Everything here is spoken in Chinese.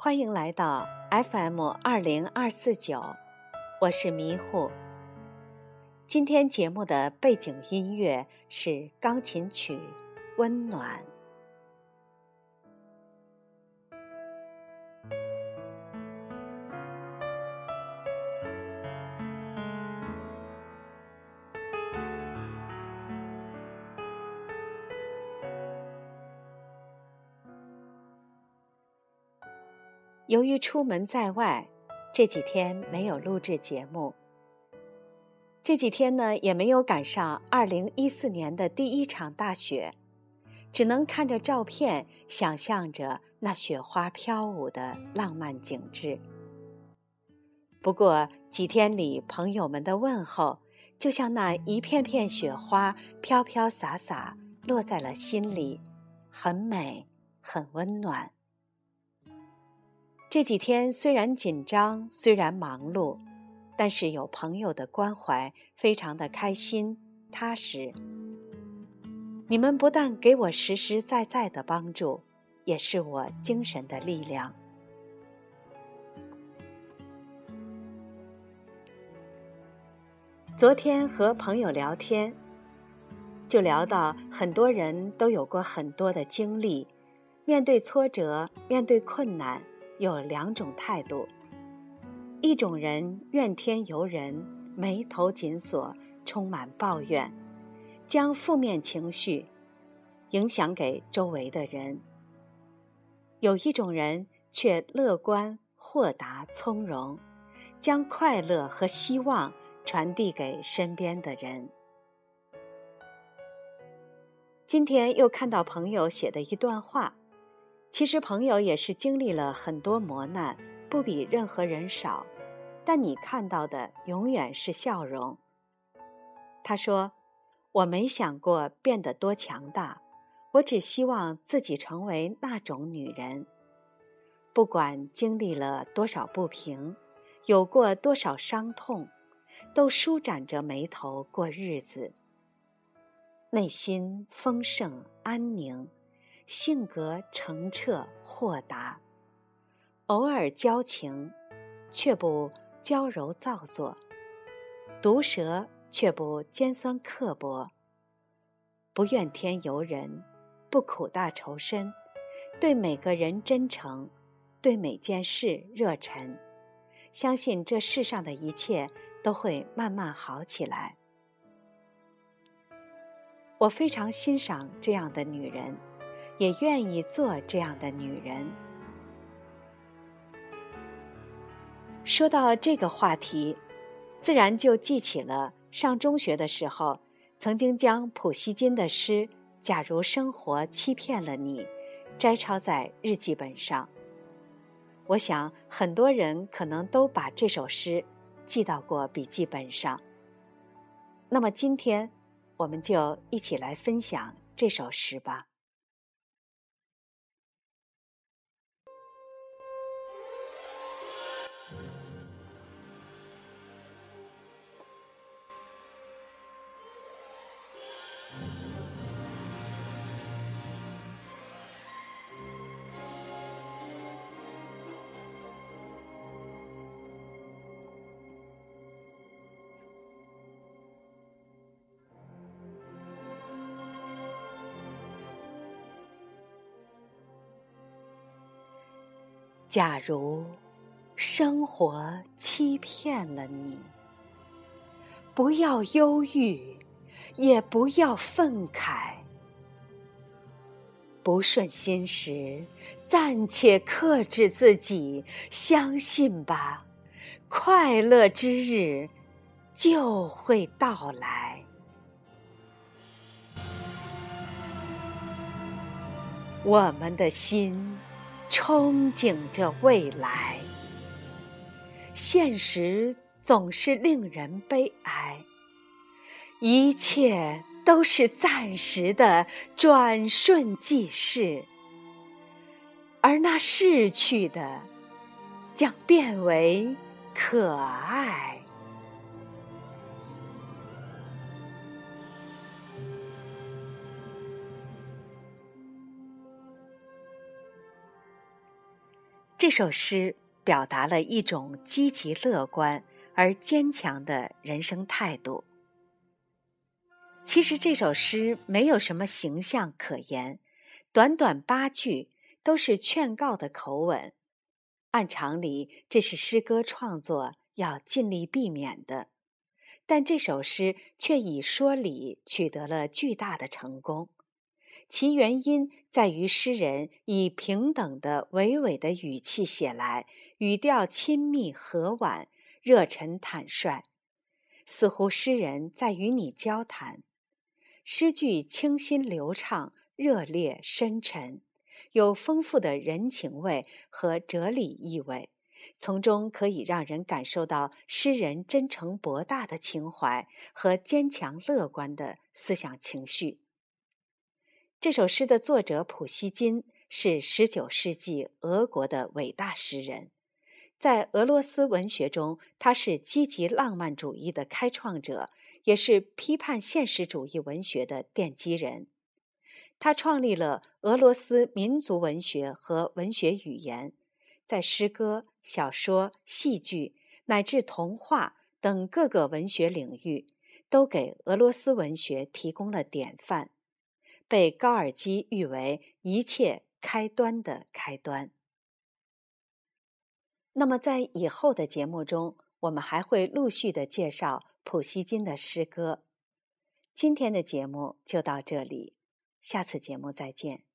欢迎来到 FM 二零二四九，我是迷糊。今天节目的背景音乐是钢琴曲《温暖》。由于出门在外，这几天没有录制节目。这几天呢，也没有赶上二零一四年的第一场大雪，只能看着照片，想象着那雪花飘舞的浪漫景致。不过几天里朋友们的问候，就像那一片片雪花飘飘洒洒落在了心里，很美，很温暖。这几天虽然紧张，虽然忙碌，但是有朋友的关怀，非常的开心踏实。你们不但给我实实在在的帮助，也是我精神的力量。昨天和朋友聊天，就聊到很多人都有过很多的经历，面对挫折，面对困难。有两种态度：一种人怨天尤人，眉头紧锁，充满抱怨，将负面情绪影响给周围的人；有一种人却乐观、豁达、从容，将快乐和希望传递给身边的人。今天又看到朋友写的一段话。其实朋友也是经历了很多磨难，不比任何人少，但你看到的永远是笑容。他说：“我没想过变得多强大，我只希望自己成为那种女人。不管经历了多少不平，有过多少伤痛，都舒展着眉头过日子，内心丰盛安宁。”性格澄澈豁达，偶尔矫情，却不娇柔造作；毒舌却不尖酸刻薄。不怨天尤人，不苦大仇深，对每个人真诚，对每件事热忱。相信这世上的一切都会慢慢好起来。我非常欣赏这样的女人。也愿意做这样的女人。说到这个话题，自然就记起了上中学的时候，曾经将普希金的诗《假如生活欺骗了你》摘抄在日记本上。我想很多人可能都把这首诗记到过笔记本上。那么今天，我们就一起来分享这首诗吧。假如生活欺骗了你，不要忧郁，也不要愤慨。不顺心时，暂且克制自己，相信吧，快乐之日就会到来。我们的心。憧憬着未来，现实总是令人悲哀。一切都是暂时的，转瞬即逝，而那逝去的，将变为可爱。这首诗表达了一种积极乐观而坚强的人生态度。其实这首诗没有什么形象可言，短短八句都是劝告的口吻。按常理，这是诗歌创作要尽力避免的，但这首诗却以说理取得了巨大的成功。其原因在于诗人以平等的娓娓的语气写来，语调亲密和婉，热忱坦率，似乎诗人在与你交谈。诗句清新流畅、热烈深沉，有丰富的人情味和哲理意味，从中可以让人感受到诗人真诚博大的情怀和坚强乐观的思想情绪。这首诗的作者普希金是十九世纪俄国的伟大诗人，在俄罗斯文学中，他是积极浪漫主义的开创者。也是批判现实主义文学的奠基人，他创立了俄罗斯民族文学和文学语言，在诗歌、小说、戏剧乃至童话等各个文学领域，都给俄罗斯文学提供了典范，被高尔基誉为一切开端的开端。那么，在以后的节目中，我们还会陆续的介绍。普希金的诗歌。今天的节目就到这里，下次节目再见。